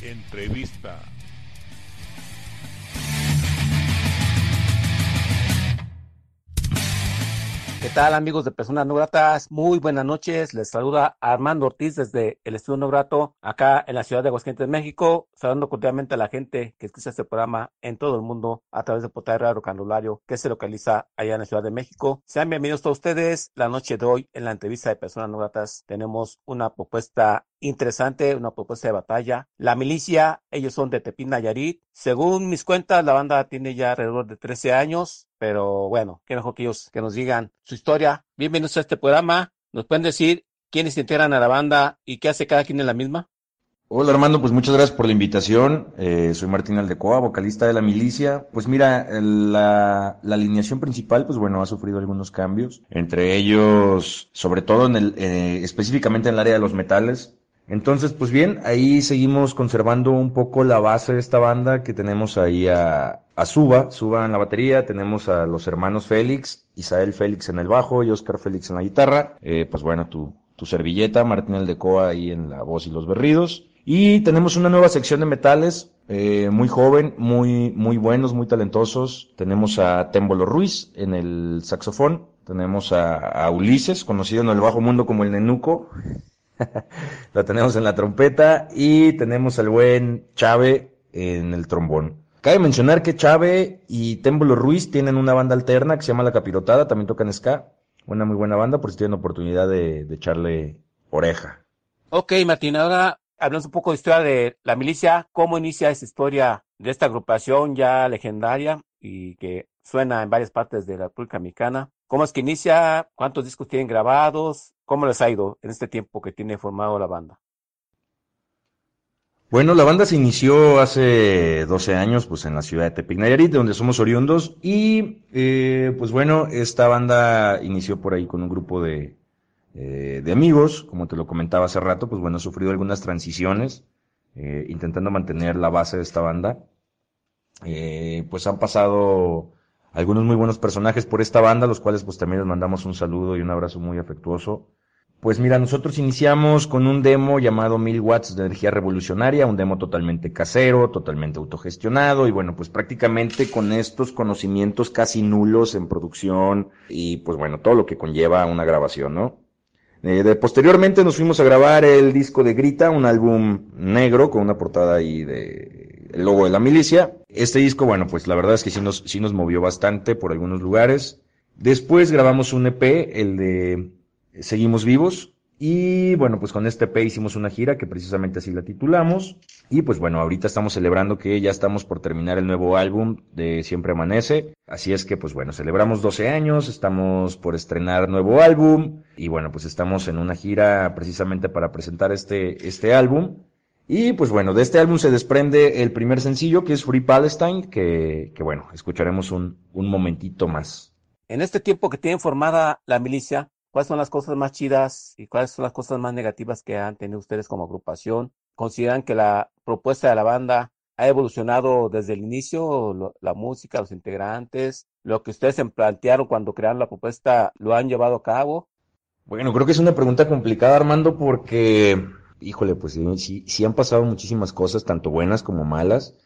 Entrevista. ¿Qué tal amigos de Personas No Gratas? Muy buenas noches. Les saluda Armando Ortiz desde el Estudio No Grato, acá en la ciudad de Aguascalientes, México. Saludando cordialmente a la gente que escucha este programa en todo el mundo a través de Portal Radio Canulario, que se localiza allá en la Ciudad de México. Sean bienvenidos todos ustedes. La noche de hoy, en la entrevista de Personas No Gratas, tenemos una propuesta interesante, una propuesta de batalla. La milicia, ellos son de Tepín, Nayarit. Según mis cuentas, la banda tiene ya alrededor de 13 años, pero bueno, qué que ellos que nos digan su historia. Bienvenidos a este programa. ¿Nos pueden decir quiénes se integran a la banda y qué hace cada quien en la misma? Hola Armando, pues muchas gracias por la invitación. Eh, soy Martín Aldecoa, vocalista de la milicia. Pues mira, la, la, alineación principal, pues bueno, ha sufrido algunos cambios, entre ellos, sobre todo en el, eh, específicamente en el área de los metales. Entonces, pues bien, ahí seguimos conservando un poco la base de esta banda que tenemos ahí a, a Suba, Suba en la batería, tenemos a los hermanos Félix, Isael Félix en el bajo y Oscar Félix en la guitarra, eh, pues bueno, tu, tu servilleta, Martín Aldecoa ahí en la voz y los berridos. Y tenemos una nueva sección de metales, eh, muy joven, muy, muy buenos, muy talentosos. Tenemos a Témbolo Ruiz en el saxofón, tenemos a, a Ulises, conocido en el bajo mundo como el Nenuco, lo tenemos en la trompeta y tenemos al buen Chave en el trombón. Cabe mencionar que Chave y Témbolo Ruiz tienen una banda alterna que se llama La Capirotada, también tocan ska. Una muy buena banda, por si tienen oportunidad de, de echarle oreja. Ok, Martín, ahora hablamos un poco de historia de la milicia. ¿Cómo inicia esa historia de esta agrupación ya legendaria y que suena en varias partes de la República Mexicana? ¿Cómo es que inicia? ¿Cuántos discos tienen grabados? ¿Cómo les ha ido en este tiempo que tiene formado la banda? Bueno, la banda se inició hace 12 años, pues en la ciudad de Tepic Nayarit, donde somos oriundos, y eh, pues bueno, esta banda inició por ahí con un grupo de, eh, de amigos, como te lo comentaba hace rato, pues bueno, ha sufrido algunas transiciones, eh, intentando mantener la base de esta banda. Pues han pasado algunos muy buenos personajes por esta banda, los cuales pues también les mandamos un saludo y un abrazo muy afectuoso. Pues mira, nosotros iniciamos con un demo llamado Mil Watts de Energía Revolucionaria, un demo totalmente casero, totalmente autogestionado y bueno, pues prácticamente con estos conocimientos casi nulos en producción y pues bueno, todo lo que conlleva una grabación, ¿no? Eh, de, posteriormente nos fuimos a grabar el disco de Grita, un álbum negro con una portada ahí de el logo de la milicia. Este disco, bueno, pues la verdad es que sí nos, sí nos movió bastante por algunos lugares. Después grabamos un EP, el de Seguimos Vivos. Y bueno, pues con este EP hicimos una gira que precisamente así la titulamos. Y pues bueno, ahorita estamos celebrando que ya estamos por terminar el nuevo álbum de Siempre Amanece. Así es que pues bueno, celebramos 12 años, estamos por estrenar nuevo álbum. Y bueno, pues estamos en una gira precisamente para presentar este, este álbum. Y pues bueno, de este álbum se desprende el primer sencillo que es Free Palestine, que, bueno, escucharemos un, un momentito más. En este tiempo que tienen formada la milicia, ¿Cuáles son las cosas más chidas y cuáles son las cosas más negativas que han tenido ustedes como agrupación? ¿Consideran que la propuesta de la banda ha evolucionado desde el inicio? La música, los integrantes, lo que ustedes se plantearon cuando crearon la propuesta, ¿lo han llevado a cabo? Bueno, creo que es una pregunta complicada, Armando, porque, híjole, pues sí, sí han pasado muchísimas cosas, tanto buenas como malas.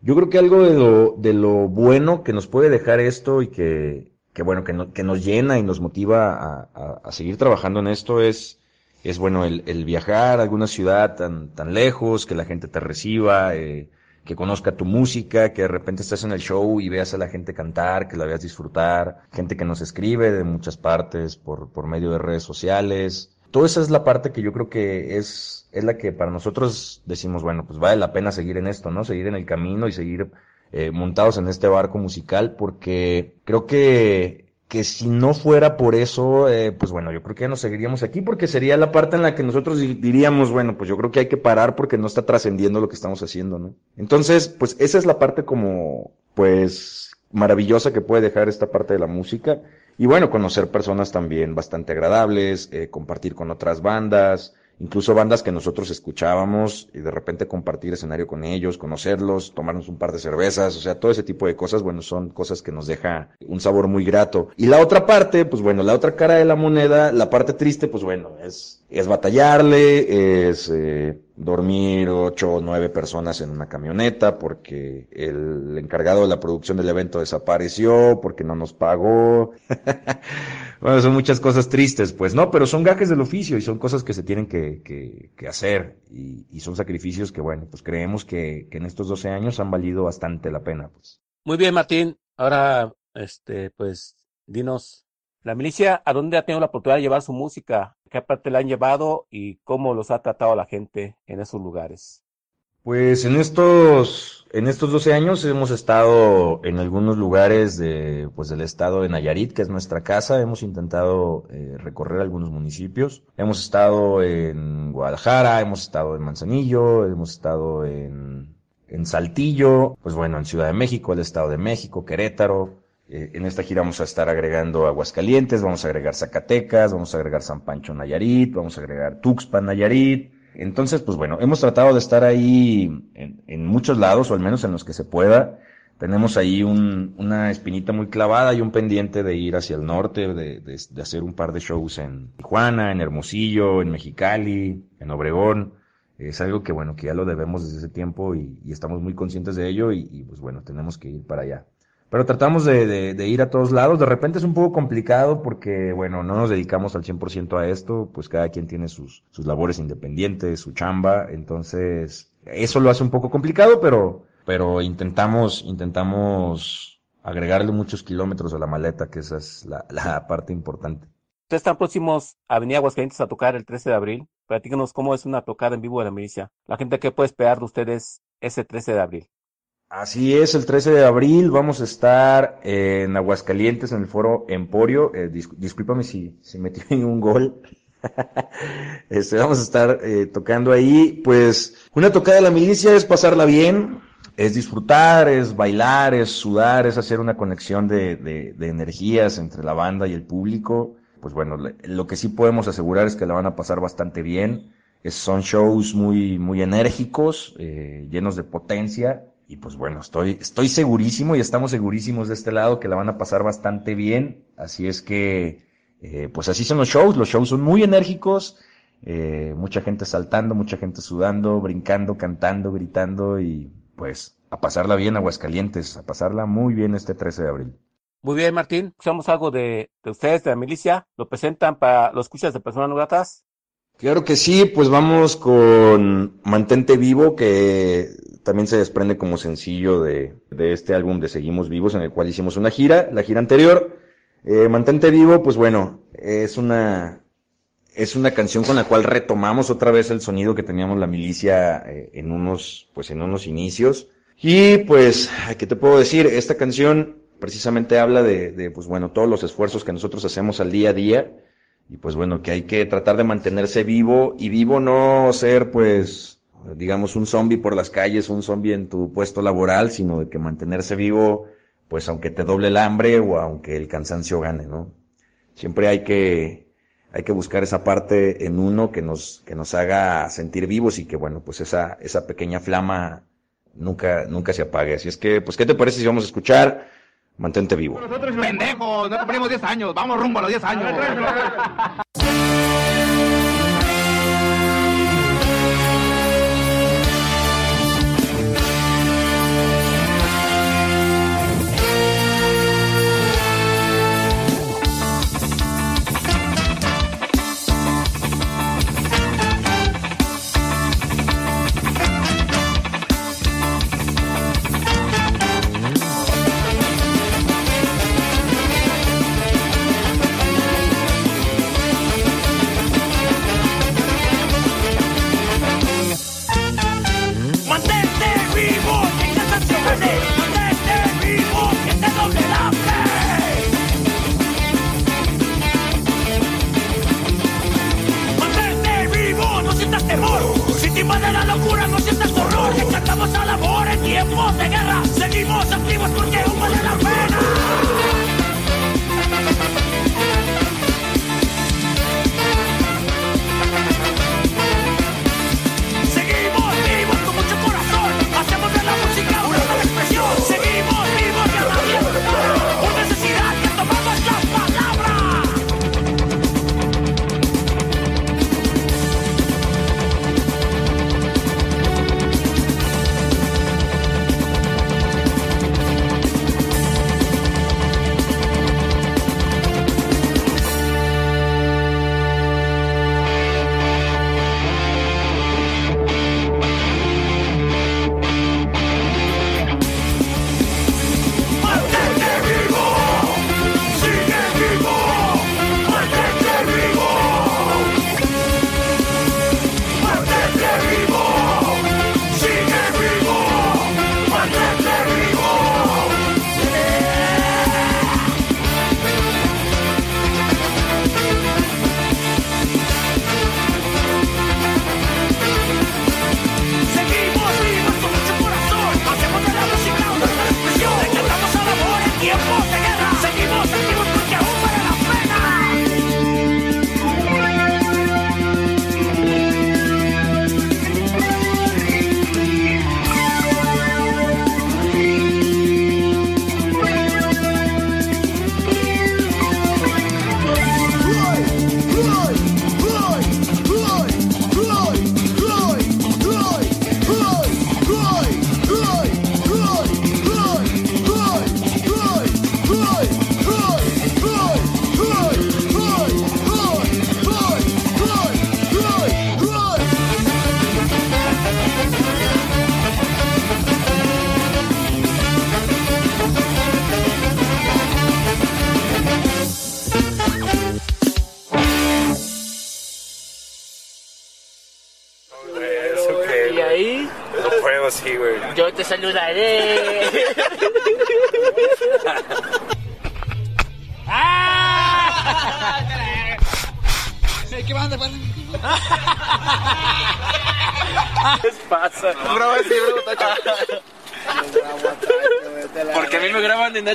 Yo creo que algo de lo, de lo bueno que nos puede dejar esto y que, que bueno, que, no, que nos llena y nos motiva a, a, seguir trabajando en esto es, es bueno, el, el, viajar a alguna ciudad tan, tan lejos, que la gente te reciba, eh, que conozca tu música, que de repente estés en el show y veas a la gente cantar, que la veas disfrutar, gente que nos escribe de muchas partes por, por medio de redes sociales. Toda esa es la parte que yo creo que es, es la que para nosotros decimos, bueno, pues vale la pena seguir en esto, ¿no? Seguir en el camino y seguir eh, montados en este barco musical porque creo que, que si no fuera por eso, eh, pues bueno, yo creo que ya no seguiríamos aquí porque sería la parte en la que nosotros diríamos, bueno, pues yo creo que hay que parar porque no está trascendiendo lo que estamos haciendo, ¿no? Entonces, pues esa es la parte como, pues, maravillosa que puede dejar esta parte de la música. Y bueno, conocer personas también bastante agradables, eh, compartir con otras bandas, incluso bandas que nosotros escuchábamos y de repente compartir escenario con ellos, conocerlos, tomarnos un par de cervezas, o sea, todo ese tipo de cosas, bueno, son cosas que nos deja un sabor muy grato. Y la otra parte, pues bueno, la otra cara de la moneda, la parte triste, pues bueno, es, es batallarle, es eh, dormir ocho o nueve personas en una camioneta porque el encargado de la producción del evento desapareció, porque no nos pagó. bueno, son muchas cosas tristes, pues no, pero son gajes del oficio y son cosas que se tienen que, que, hacer y, y, son sacrificios que, bueno, pues creemos que, que en estos 12 años han valido bastante la pena, pues. Muy bien, Martín. Ahora, este, pues, dinos la milicia, ¿a dónde ha tenido la oportunidad de llevar su música? ¿Qué parte la han llevado y cómo los ha tratado la gente en esos lugares? Pues en estos, en estos 12 años hemos estado en algunos lugares de, pues del estado de Nayarit, que es nuestra casa. Hemos intentado eh, recorrer algunos municipios. Hemos estado en Guadalajara, hemos estado en Manzanillo, hemos estado en, en Saltillo, pues bueno, en Ciudad de México, el estado de México, Querétaro, eh, en esta gira vamos a estar agregando Aguascalientes, vamos a agregar Zacatecas, vamos a agregar San Pancho Nayarit, vamos a agregar Tuxpan Nayarit. Entonces, pues bueno, hemos tratado de estar ahí en, muchos lados, o al menos en los que se pueda. Tenemos ahí una espinita muy clavada y un pendiente de ir hacia el norte, de, hacer un par de shows en Tijuana, en Hermosillo, en Mexicali, en Obregón. Es algo que bueno, que ya lo debemos desde ese tiempo y, estamos muy conscientes de ello y, y pues bueno, tenemos que ir para allá. Pero tratamos de, ir a todos lados. De repente es un poco complicado porque, bueno, no nos dedicamos al 100% a esto, pues cada quien tiene sus, labores independientes, su chamba. Entonces, eso lo hace un poco complicado, pero, pero intentamos, intentamos agregarle muchos kilómetros a la maleta, que esa es la, parte importante. Ustedes están próximos a venir a Aguascalientes a tocar el 13 de abril. Platícanos cómo es una tocada en vivo de la milicia. La gente que puede esperar de ustedes ese 13 de abril. Así es, el 13 de abril vamos a estar en Aguascalientes en el foro Emporio. Eh, discúlpame si, si metí un gol. este, vamos a estar eh, tocando ahí. Pues una tocada de la milicia es pasarla bien, es disfrutar, es bailar, es sudar, es hacer una conexión de, de, de energías entre la banda y el público. Pues bueno, lo que sí podemos asegurar es que la van a pasar bastante bien. Son shows muy, muy enérgicos, eh, llenos de potencia y pues bueno, estoy, estoy segurísimo y estamos segurísimos de este lado que la van a pasar bastante bien. Así es que, eh, pues así son los shows. Los shows son muy enérgicos. Eh, mucha gente saltando, mucha gente sudando, brincando, cantando, gritando y pues a pasarla bien Aguascalientes, a pasarla muy bien este 13 de abril. Muy bien, Martín. Escuchamos algo de, de ustedes, de la milicia. ¿Lo presentan para los escuchas de personas no gratas? Claro que sí, pues vamos con Mantente Vivo, que también se desprende como sencillo de, de, este álbum de Seguimos Vivos, en el cual hicimos una gira, la gira anterior. Eh, Mantente Vivo, pues bueno, es una, es una canción con la cual retomamos otra vez el sonido que teníamos la milicia eh, en unos, pues en unos inicios. Y pues, ¿qué te puedo decir? Esta canción precisamente habla de, de, pues bueno, todos los esfuerzos que nosotros hacemos al día a día. Y pues bueno, que hay que tratar de mantenerse vivo y vivo no ser pues digamos, un zombie por las calles, un zombie en tu puesto laboral, sino de que mantenerse vivo, pues aunque te doble el hambre o aunque el cansancio gane, ¿no? Siempre hay que, hay que buscar esa parte en uno que nos, que nos haga sentir vivos y que, bueno, pues esa, esa pequeña flama nunca, nunca se apague. Así es que, pues, ¿qué te parece si vamos a escuchar? Mantente vivo. Nosotros, pendejos, no cumplimos 10 años, vamos rumbo a los 10 años. voz de guerra. Seguimos activos porque aún vale la pena.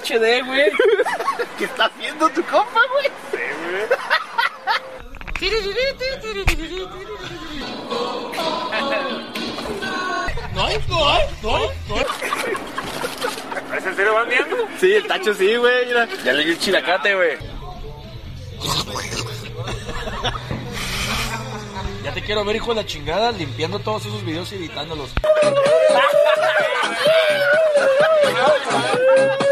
HD, güey. ¿Qué está haciendo tu compa, güey? No hay, no hay, no hay, no hay. ¿Es en serio van viendo? Sí, el tacho sí, güey. Mira. Ya le di el chilacate, güey. Ya te quiero ver, hijo de la chingada, limpiando todos esos videos y editándolos.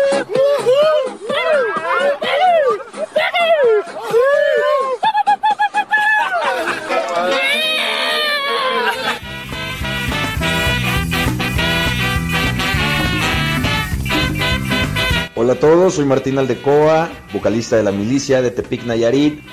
Hola a todos, soy Martín Aldecoa, vocalista de la milicia de Tepic Nayarit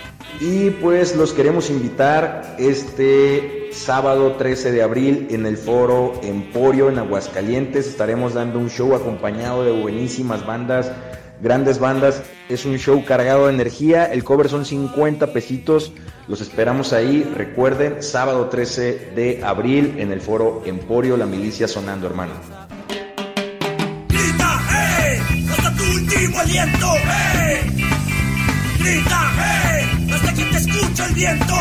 y pues los queremos invitar este sábado 13 de abril en el foro Emporio en Aguascalientes. Estaremos dando un show acompañado de buenísimas bandas, grandes bandas. Es un show cargado de energía, el cover son 50 pesitos. Los esperamos ahí, recuerden, sábado 13 de abril en el foro Emporio, la milicia sonando, hermano. Grita, ¡eh! Tu último aliento, ¡eh! Grita, ¡eh! Hasta te escuche el viento.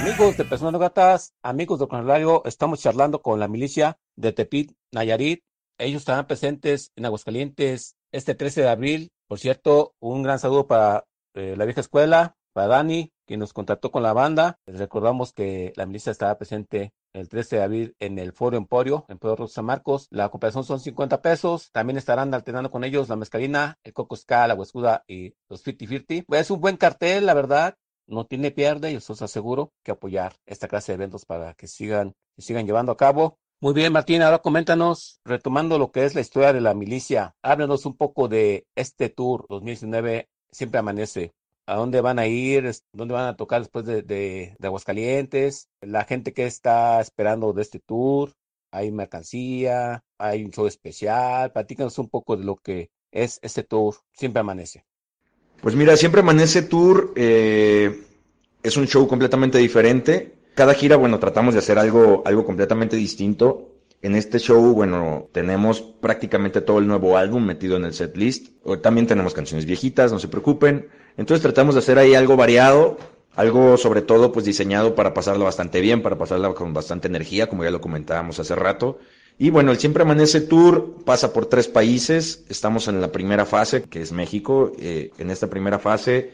Amigos de Personas No Gratas, amigos de Cornelario, estamos charlando con la milicia de Tepit, Nayarit. Ellos estarán presentes en Aguascalientes este 13 de abril. Por cierto, un gran saludo para eh, la vieja escuela, para Dani, quien nos contactó con la banda. Les recordamos que la milicia estará presente el 13 de abril en el Foro Emporio, en Pedro San Marcos. La cooperación son 50 pesos. También estarán alternando con ellos la mezcalina, el Coco la Huescuda y los 50-50. Es un buen cartel, la verdad. No tiene pierde y os aseguro que apoyar esta clase de eventos para que sigan, sigan llevando a cabo. Muy bien, Martín, ahora coméntanos, retomando lo que es la historia de la milicia, háblanos un poco de este tour 2019, Siempre Amanece. ¿A dónde van a ir? ¿Dónde van a tocar después de, de, de Aguascalientes? La gente que está esperando de este tour, hay mercancía, hay un show especial. Platícanos un poco de lo que es este tour, Siempre Amanece. Pues mira, Siempre Amanece Tour eh, es un show completamente diferente. Cada gira, bueno, tratamos de hacer algo, algo completamente distinto. En este show, bueno, tenemos prácticamente todo el nuevo álbum metido en el set list. También tenemos canciones viejitas, no se preocupen. Entonces tratamos de hacer ahí algo variado, algo sobre todo pues diseñado para pasarlo bastante bien, para pasarla con bastante energía, como ya lo comentábamos hace rato. Y bueno, el Siempre Amanece Tour pasa por tres países. Estamos en la primera fase, que es México. Eh, en esta primera fase,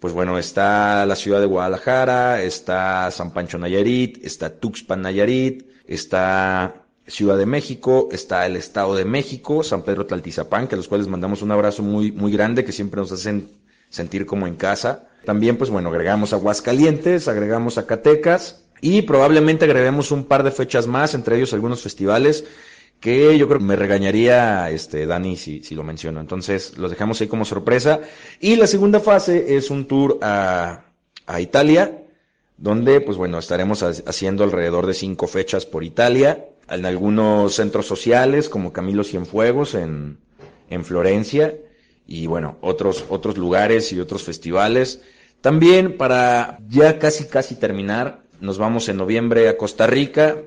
pues bueno, está la ciudad de Guadalajara, está San Pancho Nayarit, está Tuxpan Nayarit, está Ciudad de México, está el Estado de México, San Pedro Tlaltizapán, que a los cuales mandamos un abrazo muy, muy grande, que siempre nos hacen sentir como en casa. También, pues bueno, agregamos Aguascalientes, agregamos Zacatecas y probablemente agreguemos un par de fechas más, entre ellos algunos festivales que yo creo que me regañaría este Dani si, si lo menciono. Entonces, los dejamos ahí como sorpresa. Y la segunda fase es un tour a, a Italia, donde, pues bueno, estaremos haciendo alrededor de cinco fechas por Italia, en algunos centros sociales como Camilo Cienfuegos en, en Florencia, y bueno, otros, otros lugares y otros festivales. También para ya casi casi terminar, nos vamos en noviembre a Costa Rica.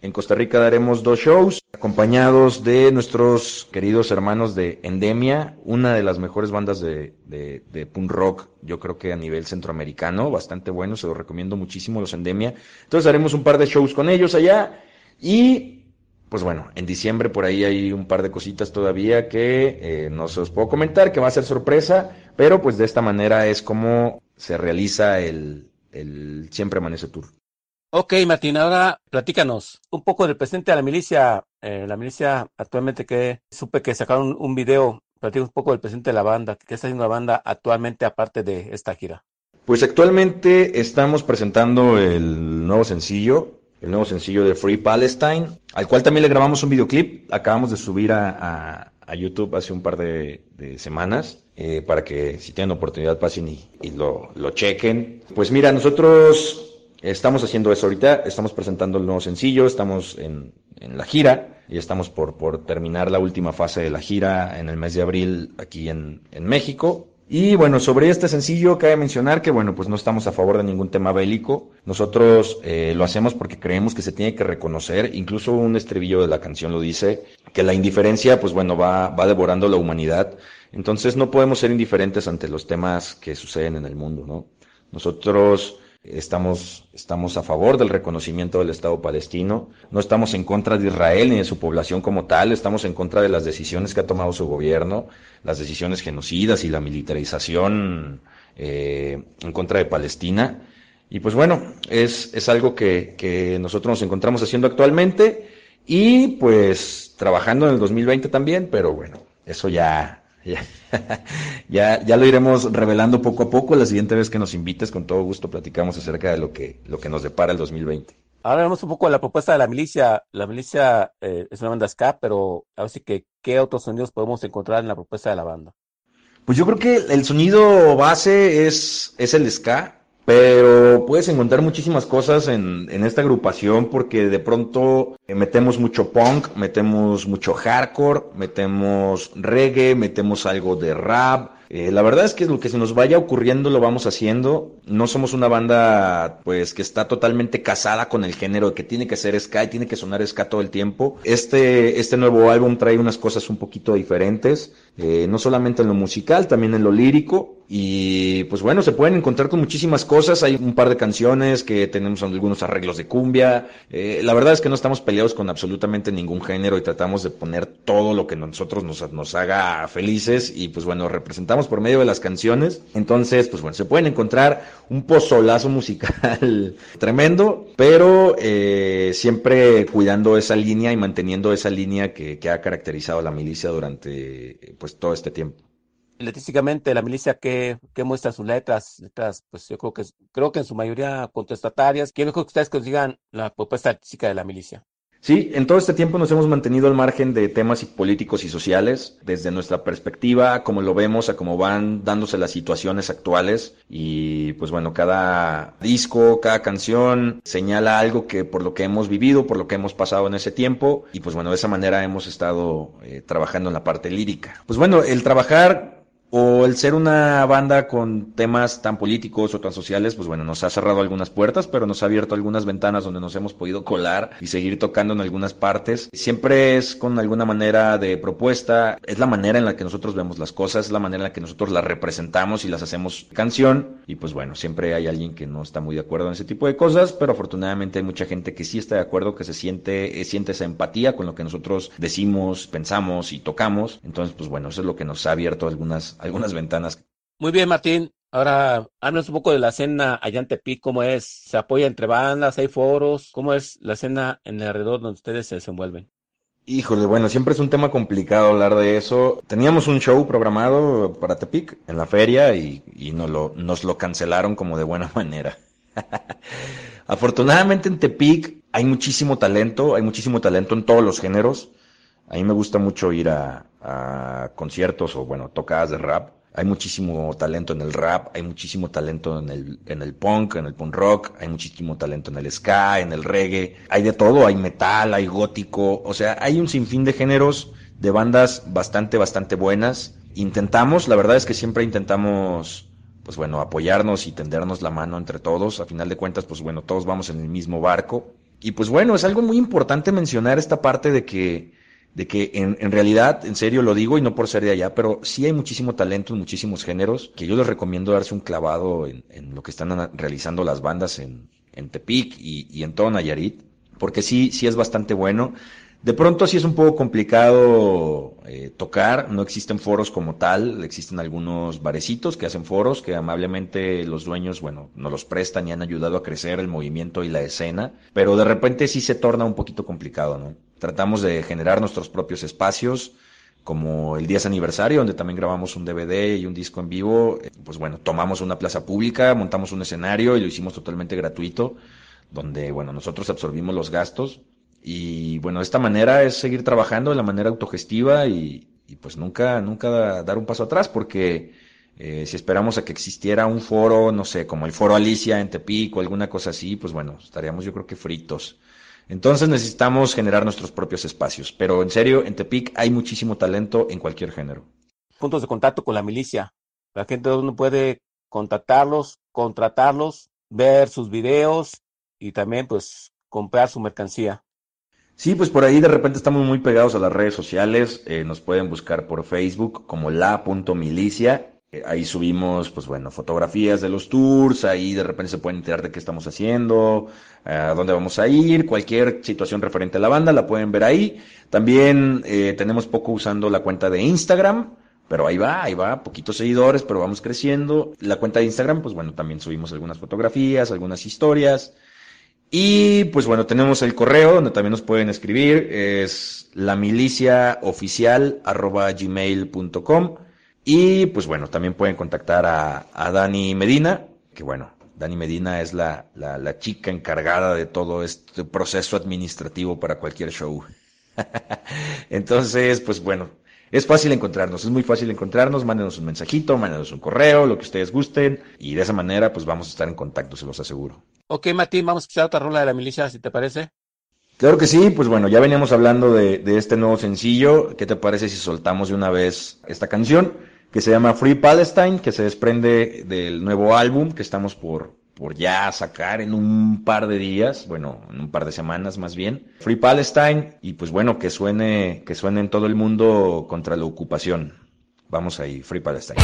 En Costa Rica daremos dos shows acompañados de nuestros queridos hermanos de Endemia, una de las mejores bandas de, de, punk rock, yo creo que a nivel centroamericano, bastante bueno, se lo recomiendo muchísimo los Endemia. Entonces haremos un par de shows con ellos allá y pues bueno, en diciembre por ahí hay un par de cositas todavía que eh, no se os puedo comentar, que va a ser sorpresa, pero pues de esta manera es como se realiza el, el Siempre Amanece Tour. Ok, Martín, ahora platícanos un poco del presente de la milicia. Eh, la milicia actualmente que supe que sacaron un video, platícanos un poco del presente de la banda. ¿Qué está haciendo la banda actualmente aparte de esta gira? Pues actualmente estamos presentando el nuevo sencillo, el nuevo sencillo de Free Palestine, al cual también le grabamos un videoclip. Acabamos de subir a, a, YouTube hace un par de, de semanas eh, para que si tienen oportunidad pasen y, y lo, lo, chequen. Pues mira, nosotros estamos haciendo eso ahorita, estamos presentando el nuevo sencillo, estamos en, en la gira y estamos por, por terminar la última fase de la gira en el mes de abril aquí en, en México. Y bueno, sobre este sencillo cabe mencionar que bueno, pues no estamos a favor de ningún tema bélico. Nosotros eh, lo hacemos porque creemos que se tiene que reconocer, incluso un estribillo de la canción lo dice, que la indiferencia pues bueno va, va devorando la humanidad. Entonces no podemos ser indiferentes ante los temas que suceden en el mundo, ¿no? Nosotros Estamos, estamos a favor del reconocimiento del Estado palestino, no estamos en contra de Israel ni de su población como tal, estamos en contra de las decisiones que ha tomado su gobierno, las decisiones genocidas y la militarización eh, en contra de Palestina. Y pues bueno, es, es algo que, que nosotros nos encontramos haciendo actualmente y pues trabajando en el 2020 también, pero bueno, eso ya, ya, ya, ya, lo iremos revelando poco a poco. La siguiente vez que nos invites, con todo gusto platicamos acerca de lo que, lo que nos depara el 2020. Ahora vemos un poco la propuesta de la milicia. La milicia eh, es una banda ska, pero a ver si que, ¿qué otros sonidos podemos encontrar en la propuesta de la banda? Pues yo creo que el sonido base es, es el ska, pero puedes encontrar muchísimas cosas en, en, esta agrupación porque de pronto metemos mucho punk, metemos mucho hardcore, metemos reggae, metemos algo de rap. Eh, la verdad es que lo que se nos vaya ocurriendo lo vamos haciendo. No somos una banda pues que está totalmente casada con el género, que tiene que ser ska y tiene que sonar ska todo el tiempo. Este, este nuevo álbum trae unas cosas un poquito diferentes, eh, no solamente en lo musical, también en lo lírico. Y pues bueno, se pueden encontrar con muchísimas cosas. Hay un par de canciones que tenemos algunos arreglos de cumbia. Eh, la verdad es que no estamos peleados con absolutamente ningún género y tratamos de poner todo lo que nosotros nos, nos haga felices. Y pues bueno, representamos por medio de las canciones. Entonces, pues bueno, se pueden encontrar un pozolazo musical tremendo, pero eh, siempre cuidando esa línea y manteniendo esa línea que, que ha caracterizado a la milicia durante pues todo este tiempo letísticamente la milicia que, que muestra sus letras, letras, pues yo creo que creo que en su mayoría contestatarias. Quiero que ustedes consigan la propuesta artística de la milicia. Sí, en todo este tiempo nos hemos mantenido al margen de temas políticos y sociales, desde nuestra perspectiva, como lo vemos, a cómo van dándose las situaciones actuales. Y pues bueno, cada disco, cada canción señala algo que por lo que hemos vivido, por lo que hemos pasado en ese tiempo. Y pues bueno, de esa manera hemos estado eh, trabajando en la parte lírica. Pues bueno, el trabajar o el ser una banda con temas tan políticos o tan sociales, pues bueno, nos ha cerrado algunas puertas, pero nos ha abierto algunas ventanas donde nos hemos podido colar y seguir tocando en algunas partes. Siempre es con alguna manera de propuesta, es la manera en la que nosotros vemos las cosas, es la manera en la que nosotros las representamos y las hacemos canción. Y pues bueno, siempre hay alguien que no está muy de acuerdo en ese tipo de cosas, pero afortunadamente hay mucha gente que sí está de acuerdo, que se siente, eh, siente esa empatía con lo que nosotros decimos, pensamos y tocamos. Entonces, pues bueno, eso es lo que nos ha abierto algunas, algunas ventanas. Muy bien, Martín. Ahora, háblanos un poco de la escena allá en Tepic, ¿cómo es? ¿Se apoya entre bandas? ¿Hay foros? ¿Cómo es la escena en el alrededor donde ustedes se desenvuelven? Híjole, bueno, siempre es un tema complicado hablar de eso. Teníamos un show programado para Tepic en la feria y, y nos, lo, nos lo cancelaron como de buena manera. Afortunadamente en Tepic hay muchísimo talento, hay muchísimo talento en todos los géneros. A mí me gusta mucho ir a, conciertos o, bueno, tocadas de rap. Hay muchísimo talento en el rap, hay muchísimo talento en el, en el punk, en el punk rock, hay muchísimo talento en el ska, en el reggae, hay de todo, hay metal, hay gótico, o sea, hay un sinfín de géneros de bandas bastante, bastante buenas. Intentamos, la verdad es que siempre intentamos, pues bueno, apoyarnos y tendernos la mano entre todos. A final de cuentas, pues bueno, todos vamos en el mismo barco. Y pues bueno, es algo muy importante mencionar esta parte de que de que en, en, realidad, en serio lo digo y no por ser de allá, pero sí hay muchísimo talento en muchísimos géneros, que yo les recomiendo darse un clavado en, en lo que están realizando las bandas en, en Tepic y, y, en todo Nayarit, porque sí, sí es bastante bueno. De pronto sí es un poco complicado eh, tocar, no existen foros como tal, existen algunos barecitos que hacen foros que amablemente los dueños, bueno, nos los prestan y han ayudado a crecer el movimiento y la escena, pero de repente sí se torna un poquito complicado, ¿no? Tratamos de generar nuestros propios espacios, como el 10 aniversario, donde también grabamos un DVD y un disco en vivo. Pues bueno, tomamos una plaza pública, montamos un escenario y lo hicimos totalmente gratuito, donde, bueno, nosotros absorbimos los gastos. Y bueno, de esta manera es seguir trabajando de la manera autogestiva y, pues nunca, nunca dar un paso atrás, porque eh, si esperamos a que existiera un foro, no sé, como el foro Alicia en Tepic o alguna cosa así, pues bueno, estaríamos yo creo que fritos. Entonces necesitamos generar nuestros propios espacios. Pero en serio, en Tepic hay muchísimo talento en cualquier género. Puntos de contacto con la milicia. La gente uno puede contactarlos, contratarlos, ver sus videos y también pues comprar su mercancía. Sí, pues por ahí de repente estamos muy pegados a las redes sociales. Eh, nos pueden buscar por Facebook como la.milicia Ahí subimos, pues bueno, fotografías de los tours, ahí de repente se pueden enterar de qué estamos haciendo, a dónde vamos a ir, cualquier situación referente a la banda la pueden ver ahí. También eh, tenemos poco usando la cuenta de Instagram, pero ahí va, ahí va, poquitos seguidores, pero vamos creciendo. La cuenta de Instagram, pues bueno, también subimos algunas fotografías, algunas historias. Y pues bueno, tenemos el correo donde también nos pueden escribir, es gmail.com. Y pues bueno, también pueden contactar a, a Dani Medina, que bueno, Dani Medina es la, la, la, chica encargada de todo este proceso administrativo para cualquier show. Entonces, pues bueno, es fácil encontrarnos, es muy fácil encontrarnos, mándenos un mensajito, mándenos un correo, lo que ustedes gusten, y de esa manera pues vamos a estar en contacto, se los aseguro. Ok, Martín, vamos a escuchar otra rola de la milicia, si te parece. Claro que sí, pues bueno, ya veníamos hablando de, este nuevo sencillo, ¿qué te parece si soltamos de una vez esta canción? que se llama Free Palestine, que se desprende del nuevo álbum que estamos por, por ya sacar en un par de días, bueno, en un par de semanas más bien. Free Palestine, y pues bueno, que suene, que suene en todo el mundo contra la ocupación. Vamos ahí, Free Palestine.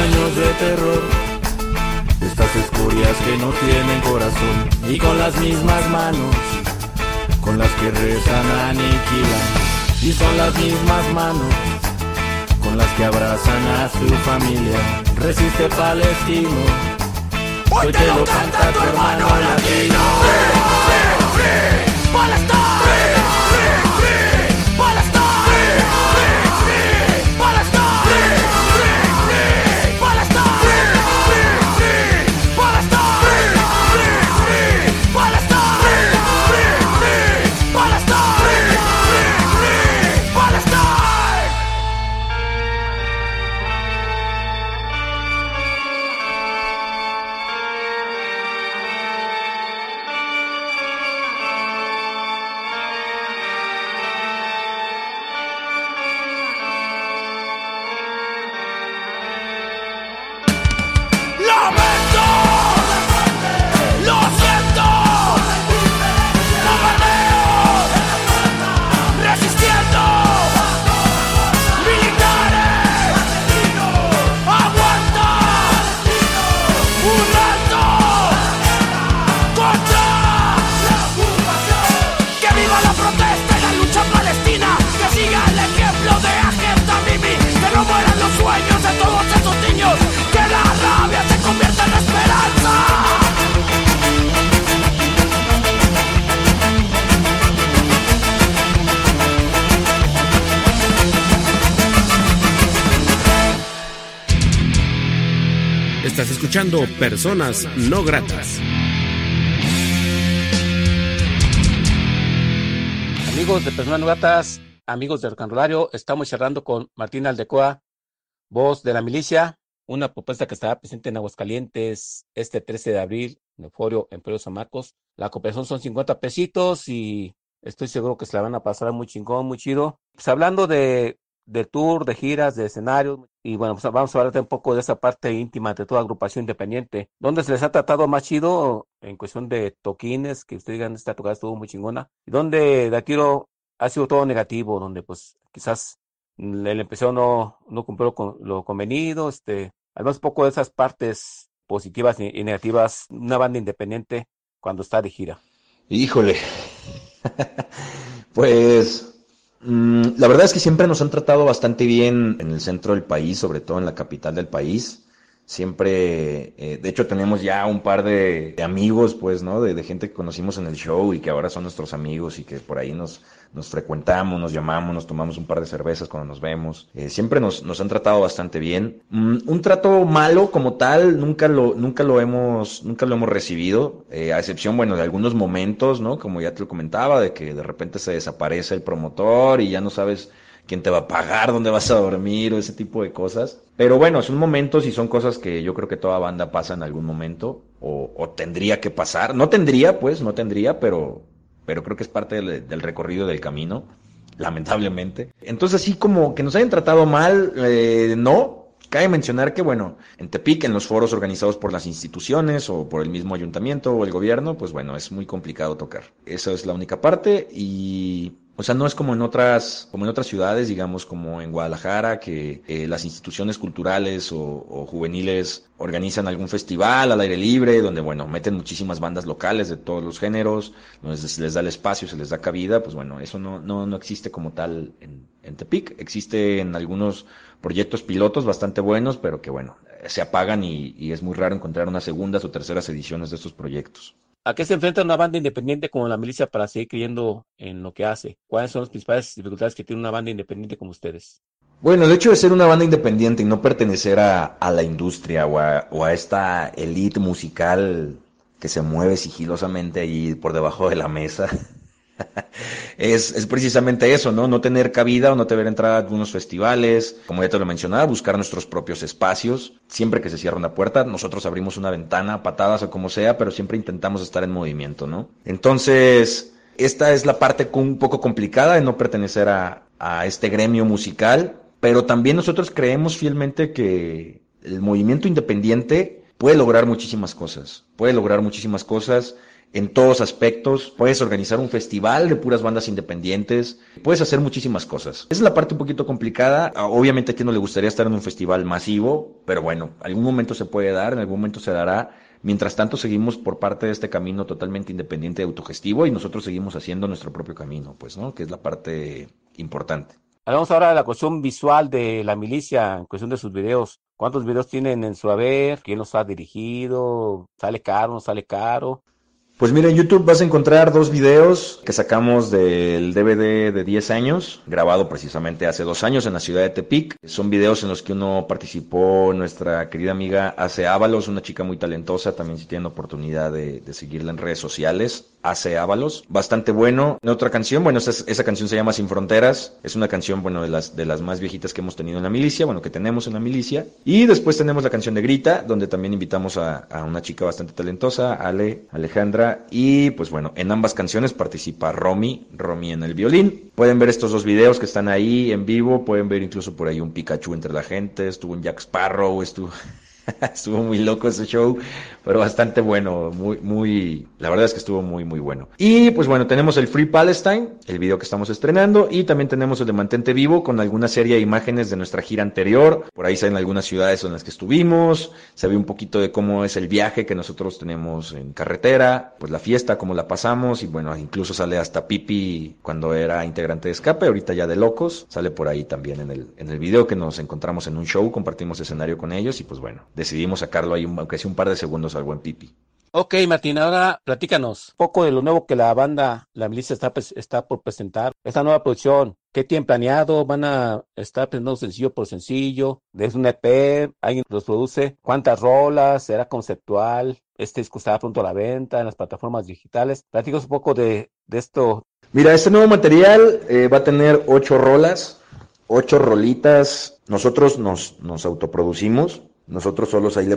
Años de terror. Estas escorias que no tienen corazón Y con las mismas manos Con las que rezan aniquilan. Y son las mismas manos Con las que abrazan a su familia. Resiste palestino. Hoy te lo canta tu hermano latino. Lamento, Personas No Gratas. Amigos de Personas No Gratas, amigos del Canrolario, estamos charlando con Martín Aldecoa, voz de la milicia, una propuesta que estará presente en Aguascalientes este 13 de abril en el Foro Emporio San Marcos. La cooperación son 50 pesitos y estoy seguro que se la van a pasar muy chingón, muy chido. Pues hablando de, de tour, de giras, de escenarios, y bueno, pues vamos a hablar de un poco de esa parte íntima de toda agrupación independiente. ¿Dónde se les ha tratado más chido en cuestión de toquines? Que ustedes digan, esta tocada estuvo muy chingona. ¿Y dónde de aquí ha sido todo negativo? Donde pues quizás el empezó no, no cumplió con lo convenido, este, además un poco de esas partes positivas y, y negativas, una banda independiente cuando está de gira. Híjole. pues mm, la verdad es que siempre nos han tratado bastante bien en el centro del país, sobre todo en la capital del país. Siempre, eh, de hecho, tenemos ya un par de, de amigos, pues, ¿no? De, de gente que conocimos en el show y que ahora son nuestros amigos y que por ahí nos, nos frecuentamos, nos llamamos, nos tomamos un par de cervezas cuando nos vemos. Eh, siempre nos, nos han tratado bastante bien. Mm, un trato malo como tal, nunca lo, nunca lo hemos, nunca lo hemos recibido, eh, a excepción, bueno, de algunos momentos, ¿no? Como ya te lo comentaba, de que de repente se desaparece el promotor y ya no sabes quién te va a pagar, dónde vas a dormir o ese tipo de cosas. Pero bueno, son momentos y son cosas que yo creo que toda banda pasa en algún momento o, o tendría que pasar. No tendría, pues, no tendría, pero, pero creo que es parte del, recorrido del camino, lamentablemente. Entonces, así como que nos hayan tratado mal, eh, no. Cabe mencionar que, bueno, en Tepic, en los foros organizados por las instituciones o por el mismo ayuntamiento o el gobierno, pues bueno, es muy complicado tocar. Esa es la única parte y o sea, no es como en otras, como en otras ciudades, digamos, como en Guadalajara, que eh, las instituciones culturales o, o, juveniles organizan algún festival al aire libre, donde, bueno, meten muchísimas bandas locales de todos los géneros, donde se les da el espacio, se les da cabida, pues bueno, eso no, no, no existe como tal en, en Tepic. Existe en algunos proyectos pilotos bastante buenos, pero que, bueno, se apagan y, y es muy raro encontrar unas segundas o terceras ediciones de estos proyectos. ¿A qué se enfrenta una banda independiente como la milicia para seguir creyendo en lo que hace? ¿Cuáles son las principales dificultades que tiene una banda independiente como ustedes? Bueno, el hecho de ser una banda independiente y no pertenecer a, la industria o a, o a esta elite musical que se mueve sigilosamente ahí por debajo de la mesa, es, es, precisamente eso, ¿no? No tener cabida o no tener entrada a algunos festivales, como ya te lo mencionaba, buscar nuestros propios espacios. Siempre que se cierra una puerta, nosotros abrimos una ventana, patadas o como sea, pero siempre intentamos estar en movimiento, ¿no? Entonces, esta es la parte un poco complicada de no pertenecer a, a este gremio musical, pero también nosotros creemos fielmente que el movimiento independiente puede lograr muchísimas cosas, puede lograr muchísimas cosas en todos aspectos. Puedes organizar un festival de puras bandas independientes. Puedes hacer muchísimas cosas. Esa es la parte un poquito complicada. Obviamente a quien no le gustaría estar en un festival masivo, pero bueno, algún momento se puede dar, en algún momento se dará. Mientras tanto, seguimos por parte de este camino totalmente independiente y autogestivo y nosotros seguimos haciendo nuestro propio camino, pues, ¿no? Que es la parte importante. Hablamos ahora de la cuestión visual de la milicia, en cuestión de sus videos. ¿Cuántos videos tienen en su haber? ¿Quién los ha dirigido? ¿Sale caro? ¿No sale caro? Pues mira, en YouTube vas a encontrar dos videos que sacamos del DVD de 10 años, grabado precisamente hace dos años en la ciudad de Tepic. Son videos en los que uno participó, nuestra querida amiga Ace Ábalos, una chica muy talentosa, también si tienen oportunidad de, de seguirla en redes sociales. Ace Ábalos, bastante bueno. En otra canción, bueno, esa, esa canción se llama Sin Fronteras, es una canción, bueno, de las, de las más viejitas que hemos tenido en la milicia, bueno, que tenemos en la milicia. Y después tenemos la canción de Grita, donde también invitamos a, a una chica bastante talentosa, Ale, Alejandra, y pues bueno, en ambas canciones participa Romy, Romy en el violín. Pueden ver estos dos videos que están ahí en vivo, pueden ver incluso por ahí un Pikachu entre la gente, estuvo un Jack Sparrow, estuvo... estuvo muy loco ese show, pero bastante bueno, muy, muy, la verdad es que estuvo muy, muy bueno. Y pues bueno, tenemos el Free Palestine, el video que estamos estrenando, y también tenemos el de Mantente Vivo con alguna serie de imágenes de nuestra gira anterior. Por ahí salen algunas ciudades en las que estuvimos, se ve un poquito de cómo es el viaje que nosotros tenemos en carretera, pues la fiesta, cómo la pasamos, y bueno, incluso sale hasta Pipi cuando era integrante de Escape, ahorita ya de Locos, sale por ahí también en el, en el video que nos encontramos en un show, compartimos escenario con ellos, y pues bueno, decidimos sacarlo ahí, aunque sea un par de segundos al buen Pipi. Ok, Martín, ahora platícanos un poco de lo nuevo que la banda, la milicia está, está por presentar. Esta nueva producción, ¿qué tienen planeado? ¿Van a estar presentando sencillo por sencillo? ¿Es un EP? ¿Alguien los produce? ¿Cuántas rolas? ¿Será conceptual? ¿Este disco estará pronto a la venta en las plataformas digitales? Platícanos un poco de, de esto. Mira, este nuevo material eh, va a tener ocho rolas, ocho rolitas. Nosotros nos, nos autoproducimos, nosotros solos ahí le,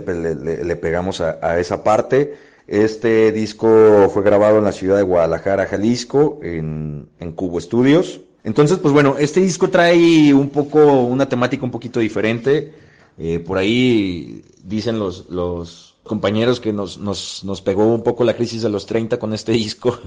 le- pegamos a, esa parte. Este disco fue grabado en la ciudad de Guadalajara, Jalisco, en, en Cubo Estudios. Entonces, pues bueno, este disco trae un poco, una temática un poquito diferente. Eh, por ahí dicen los, los compañeros que nos, nos, nos pegó un poco la crisis de los 30 con este disco.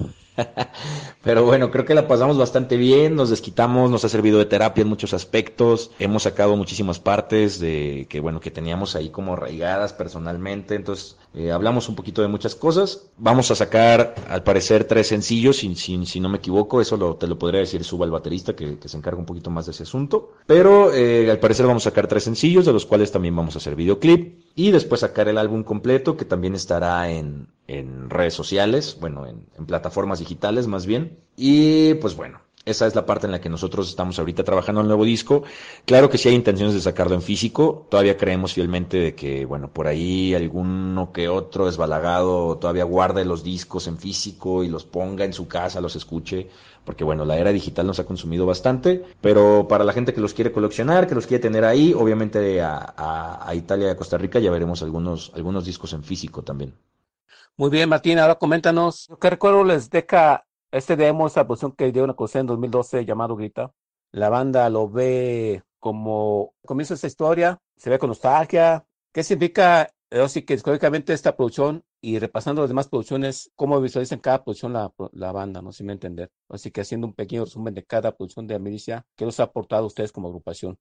Pero bueno, creo que la pasamos bastante bien, nos desquitamos, nos ha servido de terapia en muchos aspectos, hemos sacado muchísimas partes de que bueno, que teníamos ahí como arraigadas personalmente, entonces eh, hablamos un poquito de muchas cosas. Vamos a sacar, al parecer, tres sencillos, si, si, si no me equivoco, eso lo, te lo podría decir Suba el baterista, que, que se encarga un poquito más de ese asunto. Pero eh, al parecer vamos a sacar tres sencillos, de los cuales también vamos a hacer videoclip, y después sacar el álbum completo, que también estará en, en redes sociales, bueno, en, plataformas digitales más bien. Y pues bueno, esa es la parte en la que nosotros estamos ahorita trabajando el nuevo disco. Claro que sí hay intenciones de sacarlo en físico. Todavía creemos fielmente de que, bueno, por ahí alguno que otro desbalagado todavía guarde los discos en físico y los ponga en su casa, los escuche. Porque bueno, la era digital nos ha consumido bastante. Pero para la gente que los quiere coleccionar, que los quiere tener ahí, obviamente a, a, a Italia y a Costa Rica ya veremos algunos, algunos discos en físico también. Muy bien, Martín, ahora coméntanos. ¿Qué recuerdo les deja este demo, esta producción que dio una cosa en 2012 llamado Grita? La banda lo ve como comienza esta historia, se ve con nostalgia. ¿Qué significa, eh, así que históricamente esta producción y repasando las demás producciones, cómo visualizan cada producción la, la banda, no si me entender? Así que haciendo un pequeño resumen de cada producción de Milicia, ¿qué los ha aportado a ustedes como agrupación?